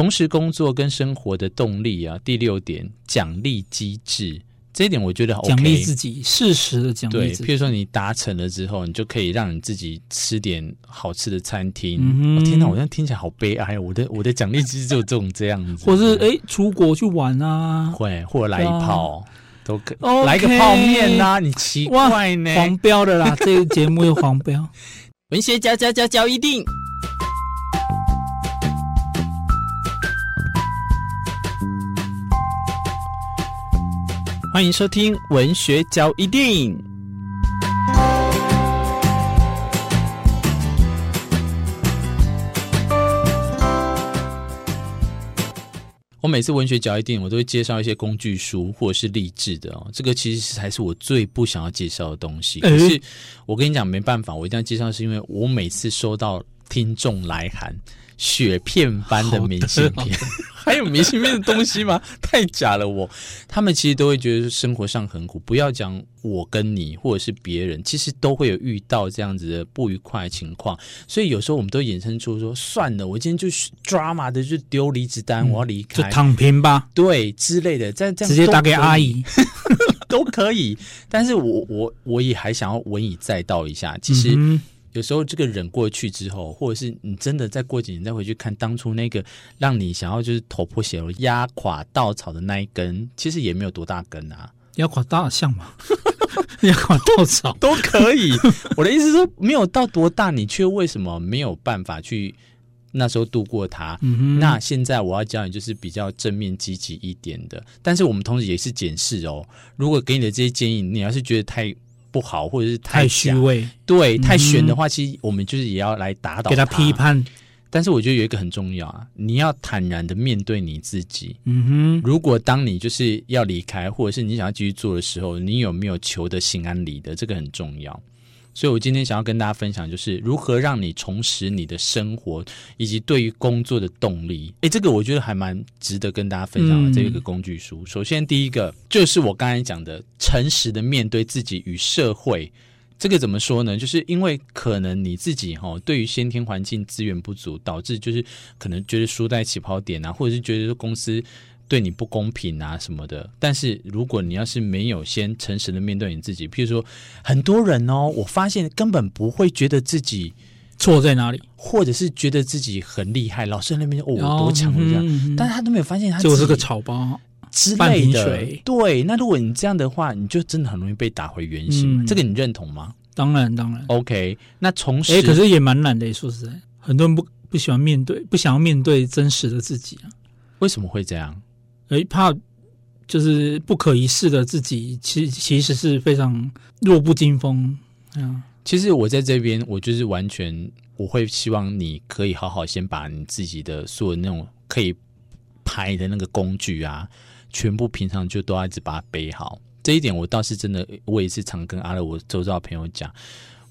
重拾工作跟生活的动力啊。第六点，奖励机制。这一点我觉得 OK，奖励自己，适时的奖励。对，譬如说你达成了之后，你就可以让你自己吃点好吃的餐厅。嗯哦、天哪，我现在听起来好悲哀。我的我的奖励机制就有这种这样子，或是哎、欸，出国去玩啊，会或者来一炮、啊、都可来个泡面啊，你奇怪呢？黄标的啦，这个节目有黄标。文学交交交交一定。欢迎收听文学交易电影。我每次文学交易电影，我都会介绍一些工具书或者是励志的哦。这个其实才是我最不想要介绍的东西。可是我跟你讲，没办法，我一定要介绍，是因为我每次收到听众来函。雪片般的明信片，还有明信片的东西吗？太假了我！我他们其实都会觉得生活上很苦，不要讲我跟你，或者是别人，其实都会有遇到这样子的不愉快的情况。所以有时候我们都衍生出说，算了，我今天就是 drama 的，就丢离职单，嗯、我要离开，就躺平吧，对之类的，在这样直接打给阿姨 都可以。但是我我我也还想要文以载道一下，其实。嗯有时候这个忍过去之后，或者是你真的再过几年再回去看当初那个让你想要就是头破血流压垮稻草的那一根，其实也没有多大根啊，压垮大象嘛，压垮稻草都可以。我的意思是说，没有到多大，你却为什么没有办法去那时候度过它？嗯、那现在我要教你就是比较正面积极一点的，但是我们同时也是检视哦。如果给你的这些建议，你要是觉得太。不好，或者是太虚伪，对，太悬的话，嗯，其实我们就是也要来打倒他，给他批判。但是我觉得有一个很重要啊，你要坦然的面对你自己。嗯哼，如果当你就是要离开，或者是你想要继续做的时候，你有没有求得心安理得？这个很重要。所以，我今天想要跟大家分享，就是如何让你重拾你的生活，以及对于工作的动力。诶，这个我觉得还蛮值得跟大家分享的。这个工具书，嗯、首先第一个就是我刚才讲的，诚实的面对自己与社会。这个怎么说呢？就是因为可能你自己哈、哦，对于先天环境资源不足，导致就是可能觉得输在起跑点啊，或者是觉得说公司。对你不公平啊什么的，但是如果你要是没有先诚实的面对你自己，譬如说很多人哦，我发现根本不会觉得自己错在哪里，或者是觉得自己很厉害，老师在那边哦，我多强这样、嗯，但是他都没有发现他就是个草包之类的。对，那如果你这样的话，你就真的很容易被打回原形。嗯、这个你认同吗？当然，当然。OK，那从哎，可是也蛮难的。说实在，很多人不不喜欢面对，不想要面对真实的自己啊。为什么会这样？诶，怕就是不可一世的自己，其实其实是非常弱不禁风。嗯，其实我在这边，我就是完全我会希望你可以好好先把你自己的所有那种可以拍的那个工具啊，全部平常就都要一直把它背好。这一点我倒是真的，我也是常跟阿乐我周遭的朋友讲，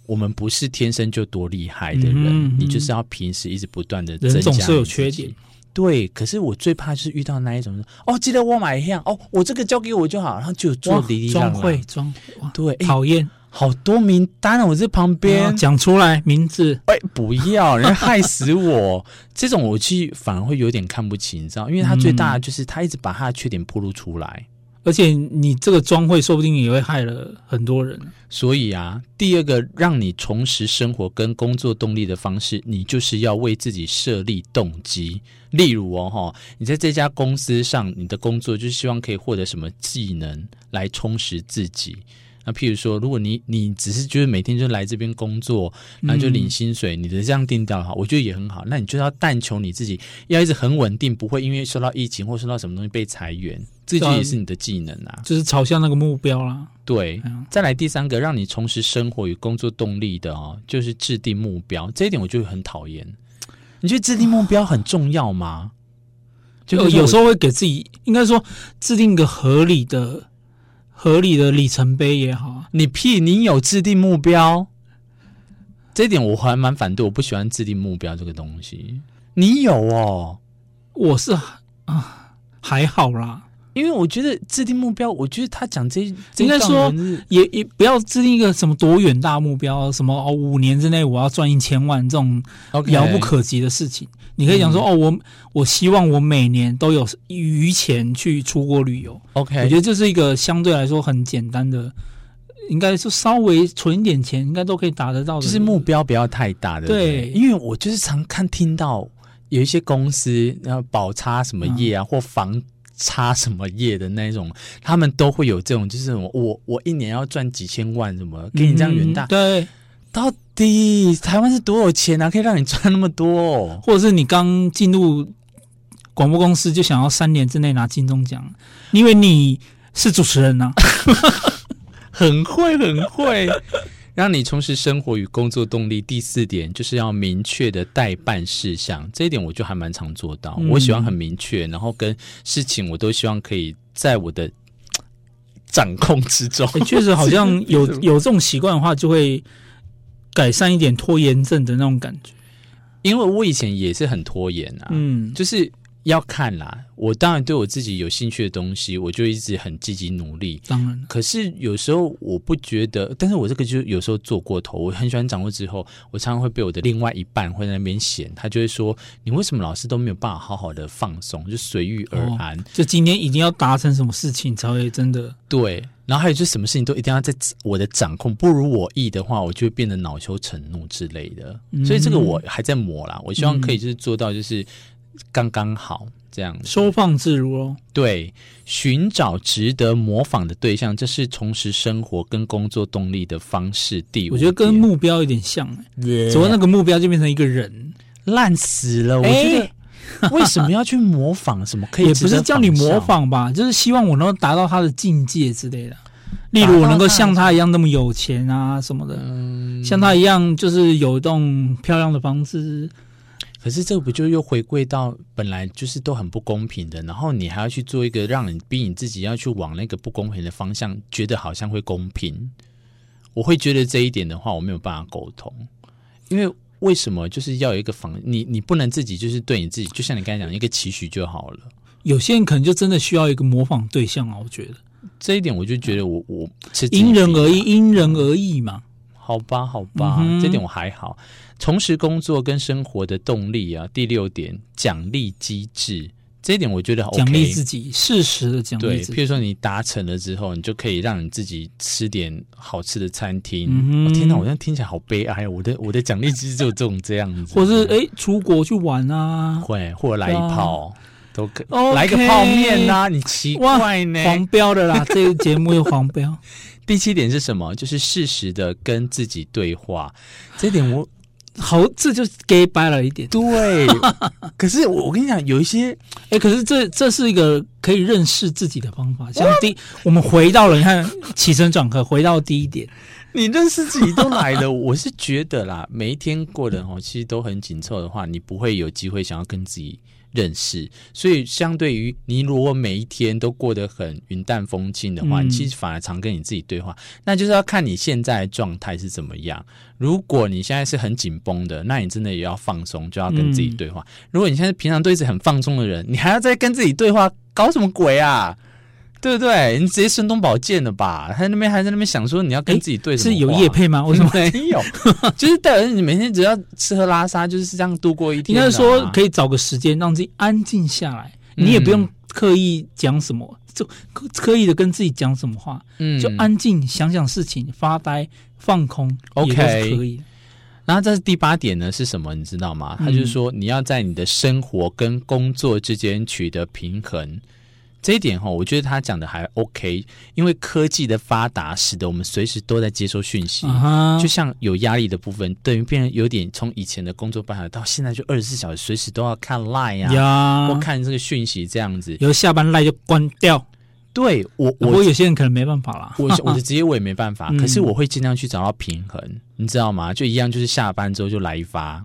我们不是天生就多厉害的人，嗯嗯，你就是要平时一直不断的增加。人总是有缺点。对，可是我最怕就是遇到那一种哦，记得我买一样哦，我这个交给我就好，然后就做滴滴装会装对，讨厌，好多名单我在旁边。讲出来名字，哎，不要，人家害死我，这种我其实反而会有点看不起，你知道，因为他最大的就是他一直把他的缺点暴露出来。而且你这个装会说不定也会害了很多人，所以啊，第二个让你重拾生活跟工作动力的方式，你就是要为自己设立动机。例如哦，哈，你在这家公司上，你的工作就是希望可以获得什么技能来充实自己。那譬如说，如果你你只是觉得每天就来这边工作，然后就领薪水，嗯、你的这样定调的话，我觉得也很好。那你就要但求你自己要一直很稳定，不会因为受到疫情或受到什么东西被裁员，这就也是你的技能啊，就是朝向那个目标啦。对，再来第三个让你重拾生活与工作动力的哦，就是制定目标。这一点我就很讨厌。你觉得制定目标很重要吗？就有时候会给自己，应该说制定一个合理的。合理的里程碑也好，你屁，你有制定目标，这点我还蛮反对，我不喜欢制定目标这个东西。你有哦，我是啊，还好啦。因为我觉得制定目标，我觉得他讲这这应该说也也不要制定一个什么多远大目标，什么哦五年之内我要赚一千万这种遥不可及的事情。你可以讲说哦，我我希望我每年都有余钱去出国旅游。OK，我觉得这是一个相对来说很简单的，应该说稍微存一点钱，应该都可以达得到的。就是目标不要太大的，对，因为我就是常看听到有一些公司，然后保差什么业啊，嗯、或房。差什么业的那种，他们都会有这种，就是我我一年要赚几千万，什么给你这样远大？嗯、对，到底台湾是多少钱啊？可以让你赚那么多？哦？或者是你刚进入广播公司就想要三年之内拿金钟奖，因为你是主持人呐、啊，很会很会。让你充实生活与工作动力。第四点就是要明确的待办事项，这一点我就还蛮常做到。嗯、我喜欢很明确，然后跟事情我都希望可以在我的掌控之中。欸、确实，好像 有有这种习惯的话，就会改善一点拖延症的那种感觉。因为我以前也是很拖延啊，嗯，就是。要看啦，我当然对我自己有兴趣的东西，我就一直很积极努力。当然，可是有时候我不觉得，但是我这个就有时候做过头。我很喜欢掌握之后，我常常会被我的另外一半会在那边嫌，他就会说：“你为什么老是都没有办法好好的放松，就随遇而安？哦、就今天一定要达成什么事情才会真的对。然后还有就是什么事情都一定要在我的掌控，不如我意的话，我就会变得恼羞成怒之类的。嗯、所以这个我还在磨啦。我希望可以就是做到就是。刚刚好这样，收放自如哦。对，寻找值得模仿的对象，这是重拾生活跟工作动力的方式。第五，我觉得跟目标有点像，欸，走到 Yeah. 那个目标就变成一个人，烂死了。我觉得 为什么要去模仿？什么可以？也不是叫你模仿吧，就是希望我能够达到他的境界之类的。例如，我能够像他一样那么有钱啊什么的，嗯、像他一样就是有一栋漂亮的房子。可是这不就又回归到本来就是都很不公平的，然后你还要去做一个让你逼你自己要去往那个不公平的方向，觉得好像会公平。我会觉得这一点的话，我没有办法沟通，因为为什么就是要有一个方，你你不能自己就是对你自己，就像你刚才讲一个期许就好了。有些人可能就真的需要一个模仿对象啊，我觉得这一点我就觉得我我因人而异，因人而异嘛。好吧，好吧，这点我还好。重拾工作跟生活的动力啊。第六点，奖励机制，这一点我觉得 OK，奖励自己，适时的奖励。对，譬如说你达成了之后，你就可以让你自己吃点好吃的餐厅。嗯哼哦、天哪，我这样听起来好悲哀。我的我的奖励机制就有这种这样子，或是哎、欸，出国去玩啊，会或者来一炮、啊、都可来个泡面啊，你奇怪呢？黄标的啦，这个节目又黄标。第七点是什么？就是适时的跟自己对话。这点我 好，这就 gay 掰了一点。对，可是我我跟你讲，有一些，哎、欸，可是这这是一个可以认识自己的方法。像第，我们回到了，你看起承转合，回到第一点，你认识自己都来了。我是觉得啦，每一天过得哦，其实都很紧凑的话，你不会有机会想要跟自己。认识，所以相对于你，如果每一天都过得很云淡风轻的话，嗯、其实反而常跟你自己对话。那就是要看你现在的状态是怎么样。如果你现在是很紧绷的，那你真的也要放松，就要跟自己对话。嗯、如果你现在平常都一直很放松的人，你还要再跟自己对话，搞什么鬼啊？对不对？你直接声东宝剑了吧？他那边还在那边想说你要跟自己对什么？是有夜配吗？为什么 没有？就是代表你每天只要吃喝拉撒，就是这样度过一天。应该说可以找个时间让自己安静下来，嗯、你也不用刻意讲什么，就刻意的跟自己讲什么话，嗯，就安静想想事情，发呆放空，OK，可以。然后这是第八点呢，是什么？你知道吗？他就是说你要在你的生活跟工作之间取得平衡。这一点哈，我觉得他讲的还 OK，因为科技的发达使得我们随时都在接收讯息，uh huh. 就像有压力的部分，等于变成有点从以前的工作办法到现在就二十四小时随时都要看 Line 啊，Yeah. 或看这个讯息这样子，有下班 Line 就关掉。对我，我，有些人可能没办法啦。我我的职业我也没办法，可是我会尽量去找到平衡，嗯、你知道吗？就一样，就是下班之后就来一发。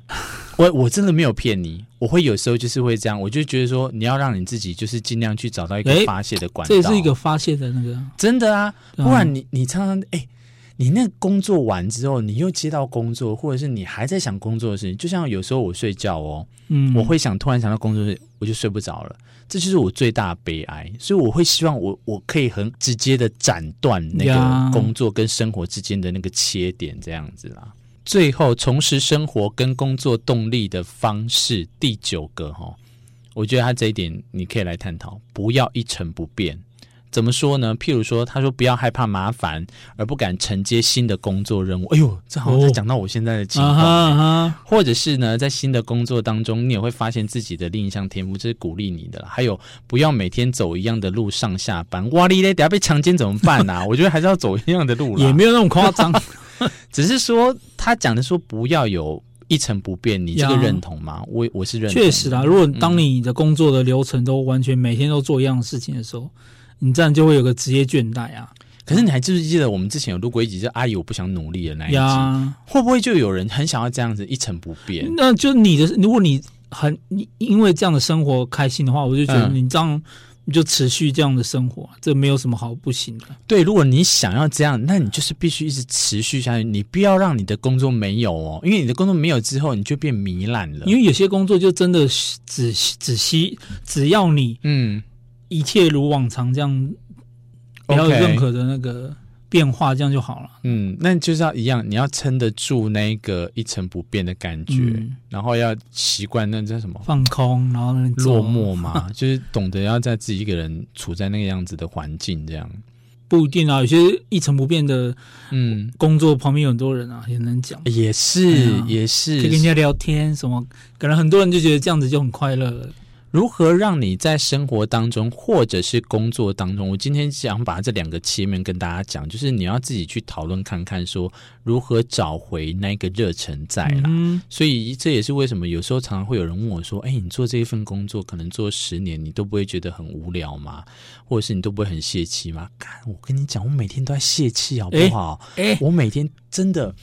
我我真的没有骗你，我会有时候就是会这样，我就觉得说你要让你自己就是尽量去找到一个发泄的管道，这也是一个发泄的那个，真的啊，不然你你常常哎。你那工作完之后，你又接到工作，或者是你还在想工作的事情，就像有时候我睡觉哦，嗯，我会想突然想到工作，我就睡不着了，这就是我最大的悲哀。所以我会希望我我可以很直接的斩断那个工作跟生活之间的那个切点，这样子啦。最后重拾生活跟工作动力的方式，第九个哈、哦，我觉得他这一点你可以来探讨，不要一成不变。怎么说呢？譬如说，他说不要害怕麻烦而不敢承接新的工作任务。哎呦，这好像在讲到我现在的情况。哦啊啊、或者是呢，在新的工作当中，你也会发现自己的另一项天赋，这是鼓励你的。还有，不要每天走一样的路上下班。哇哩嘞，等下被强奸怎么办啊？我觉得还是要走一样的路。也没有那么夸张，只是说他讲的说不要有一成不变。你这个认同吗？我我是认同。确实啦，如果当你的工作的流程都完全每天都做一样的事情的时候。你这样就会有个职业倦怠啊！可是你还记不记得我们之前有录过一集，叫“阿姨我不想努力”的那一集？会不会就有人很想要这样子一成不变？那就你的，如果你很你因为这样的生活开心的话，我就觉得你这样你就持续这样的生活，嗯、这没有什么好不行的。对，如果你想要这样，那你就是必须一直持续下去。你不要让你的工作没有哦，因为你的工作没有之后，你就变糜烂了。因为有些工作就真的只只需只要你嗯。一切如往常，这样不要有任何的那个变化，这样就好了。嗯，那就是要一样，你要撑得住那个一成不变的感觉，嗯、然后要习惯那叫什么放空，然后落寞嘛，就是懂得要在自己一个人处在那个样子的环境，这样不一定啊。有些一成不变的，嗯，工作旁边有很多人啊，也能讲，也是、啊、也是，可以跟人家聊天什么，可能很多人就觉得这样子就很快乐了。如何让你在生活当中或者是工作当中？我今天想把这两个切面跟大家讲，就是你要自己去讨论看看，说如何找回那个热忱在啦。嗯、所以这也是为什么有时候常常会有人问我说：“哎，你做这一份工作可能做十年，你都不会觉得很无聊吗？或者是你都不会很泄气吗？”干，我跟你讲，我每天都在泄气，好不好？哎，我每天真的。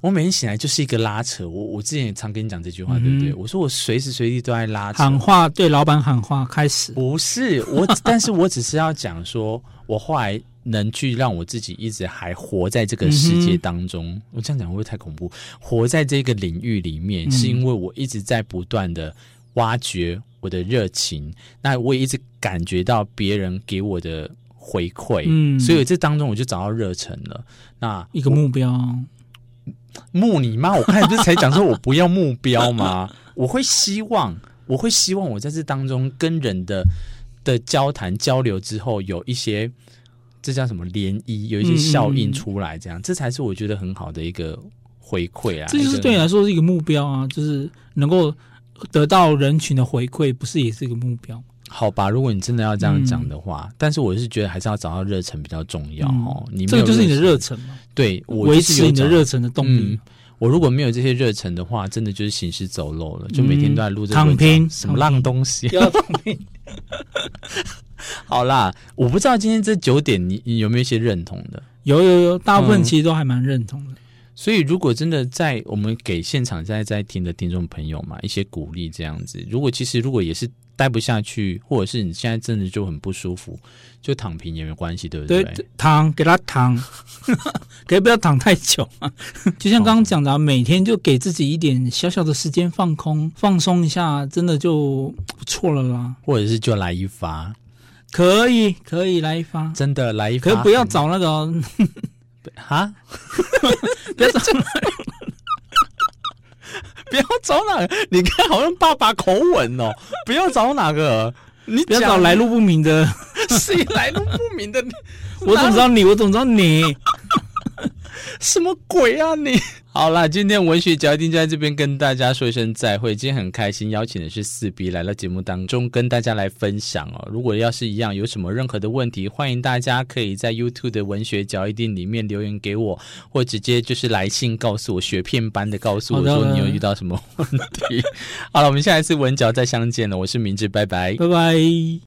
我每天醒来就是一个拉扯，我我之前也常跟你讲这句话，嗯、对不对？我说我随时随地都在拉扯，喊话对老板喊话开始。不是我，但是我只是要讲说，我后来能去让我自己一直还活在这个世界当中。嗯、我这样讲会不会太恐怖？活在这个领域里面，嗯、是因为我一直在不断的挖掘我的热情，那我也一直感觉到别人给我的回馈，嗯，所以这当中我就找到热忱了。那一个目标。目你妈！我看你不是才讲说我不要目标吗？我会希望，我会希望我在这当中跟人的的交谈交流之后，有一些这叫什么涟漪，有一些效应出来，这样、嗯、这才是我觉得很好的一个回馈啊！这就是对你来说是一个目标啊，就是能够得到人群的回馈，不是也是一个目标？好吧，如果你真的要这样讲的话，嗯、但是我是觉得还是要找到热忱比较重要哦。这个就是你的热忱嘛？对，我维持你的热忱的动力、嗯。我如果没有这些热忱的话，真的就是行尸走肉了，就每天都在录这个躺平什么烂东西。要躺平。好啦，我不知道今天这九点你你有没有一些认同的？有有有，大部分其实都还蛮认同的。嗯、所以如果真的在我们给现场在在听的听众朋友嘛一些鼓励这样子，如果其实如果也是。待不下去，或者是你现在真的就很不舒服，就躺平也没关系，对不对？对，躺，给他躺，可以不要躺太久啊。就像刚刚讲的，每天就给自己一点小小的时间放空、放松一下，真的就不错了啦。或者是就来一发，可以，可以来一发，真的来一发，可不要找那个 哈，不要找。不要找哪个？你看，好像爸爸口吻哦。不要找哪个？你不要找来路不明的。谁来路不明的？我怎么知道你？我怎么知道你？什么鬼啊你！好啦，今天文学脚印就在这边跟大家说一声再会。今天很开心，邀请的是四 B 来到节目当中，跟大家来分享哦。如果要是一样有什么任何的问题，欢迎大家可以在 YouTube 的文学脚印里面留言给我，或直接就是来信告诉我，雪片般的告诉我说你有遇到什么问题。好了，我们下一次文脚再相见了，我是明志，拜拜，拜拜。